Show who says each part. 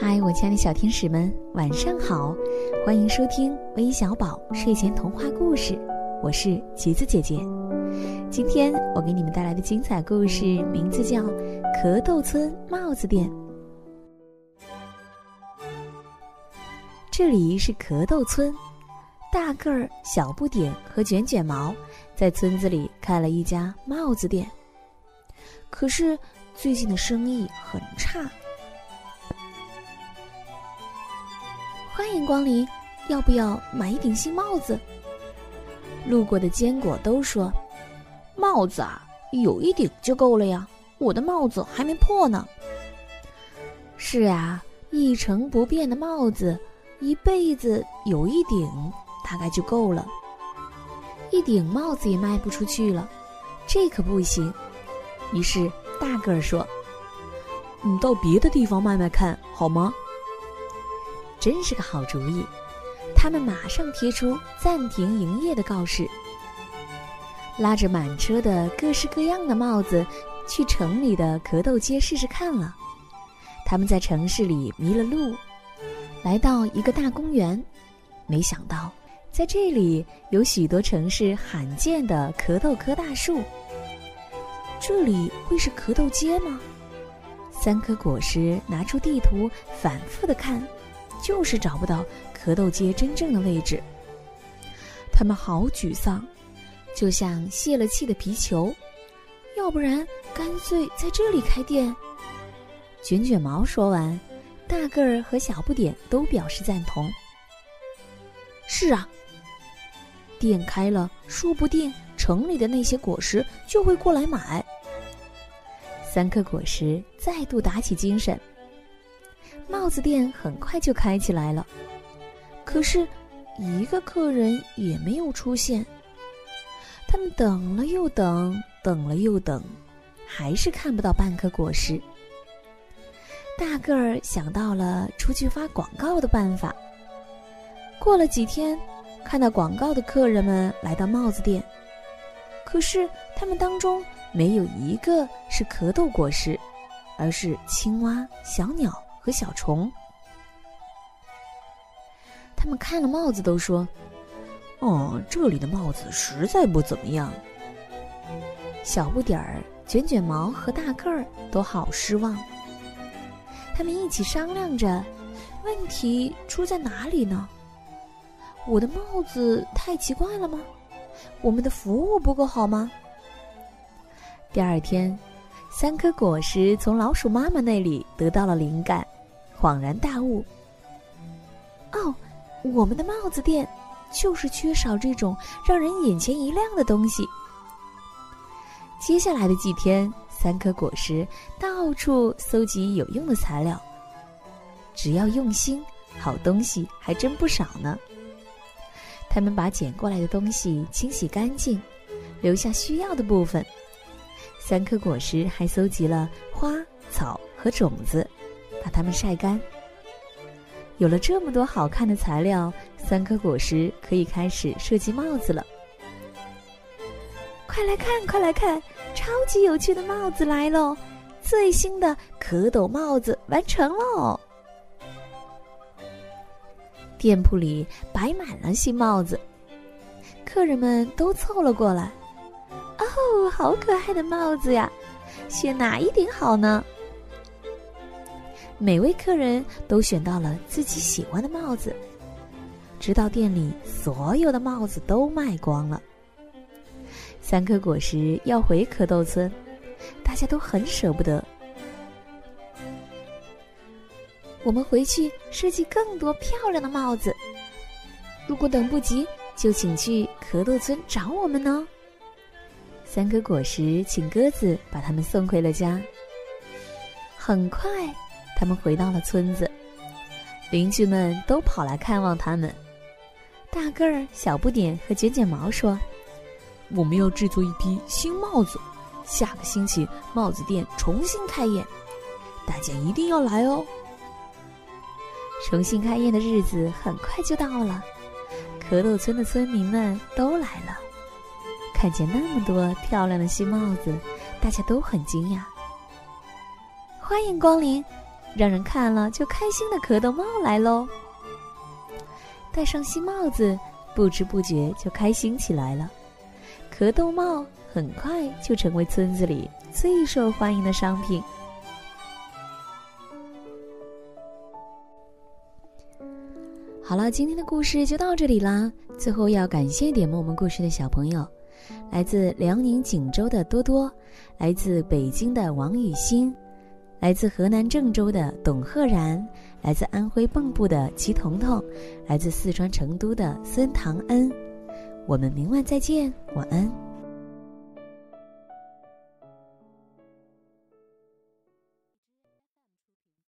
Speaker 1: 嗨，我亲爱的小天使们，晚上好！欢迎收听微小宝睡前童话故事，我是橘子姐姐。今天我给你们带来的精彩故事名字叫《壳豆村帽子店》。这里是壳豆村，大个儿、小不点和卷卷毛在村子里开了一家帽子店。可是最近的生意很差。欢迎光临，要不要买一顶新帽子？路过的坚果都说：“
Speaker 2: 帽子啊，有一顶就够了呀，我的帽子还没破呢。”
Speaker 1: 是啊，一成不变的帽子，一辈子有一顶大概就够了。一顶帽子也卖不出去了，这可不行。于是大个儿说：“
Speaker 3: 你到别的地方卖卖看好吗？”
Speaker 1: 真是个好主意，他们马上贴出暂停营业的告示，拉着满车的各式各样的帽子去城里的壳豆街试试看了。他们在城市里迷了路，来到一个大公园，没想到在这里有许多城市罕见的壳豆棵大树。这里会是壳豆街吗？三颗果实拿出地图，反复的看。就是找不到壳豆街真正的位置，他们好沮丧，就像泄了气的皮球。要不然，干脆在这里开店。卷卷毛说完，大个儿和小不点都表示赞同。
Speaker 2: 是啊，店开了，说不定城里的那些果实就会过来买。
Speaker 1: 三颗果实再度打起精神。帽子店很快就开起来了，可是，一个客人也没有出现。他们等了又等，等了又等，还是看不到半颗果实。大个儿想到了出去发广告的办法。过了几天，看到广告的客人们来到帽子店，可是他们当中没有一个是蝌蚪果实，而是青蛙、小鸟。和小虫，他们看了帽子都说：“
Speaker 3: 哦，这里的帽子实在不怎么样。”
Speaker 1: 小不点儿、卷卷毛和大个儿都好失望。他们一起商量着，问题出在哪里呢？我的帽子太奇怪了吗？我们的服务不够好吗？第二天，三颗果实从老鼠妈妈那里得到了灵感。恍然大悟，哦，我们的帽子店就是缺少这种让人眼前一亮的东西。接下来的几天，三颗果实到处搜集有用的材料。只要用心，好东西还真不少呢。他们把捡过来的东西清洗干净，留下需要的部分。三颗果实还搜集了花草和种子。把它们晒干。有了这么多好看的材料，三颗果实可以开始设计帽子了。快来看，快来看，超级有趣的帽子来喽！最新的蝌蚪帽子完成喽！店铺里摆满了新帽子，客人们都凑了过来。哦，好可爱的帽子呀！选哪一顶好呢？每位客人都选到了自己喜欢的帽子，直到店里所有的帽子都卖光了。三颗果实要回蝌蚪村，大家都很舍不得。我们回去设计更多漂亮的帽子。如果等不及，就请去蝌蚪村找我们呢。三颗果实请鸽子把它们送回了家。很快。他们回到了村子，邻居们都跑来看望他们。大个儿、小不点和卷卷毛说：“
Speaker 3: 我们要制作一批新帽子，下个星期帽子店重新开业，大家一定要来哦。”
Speaker 1: 重新开业的日子很快就到了，蝌蚪村的村民们都来了，看见那么多漂亮的新帽子，大家都很惊讶。欢迎光临！让人看了就开心的壳豆帽来喽。戴上新帽子，不知不觉就开心起来了。壳豆帽很快就成为村子里最受欢迎的商品。好了，今天的故事就到这里啦。最后要感谢点播我们故事的小朋友，来自辽宁锦州的多多，来自北京的王雨欣，来自河南郑州的董赫然，来自安徽蚌埠的齐彤彤，来自四川成都的孙唐恩。我们明晚再见，晚安。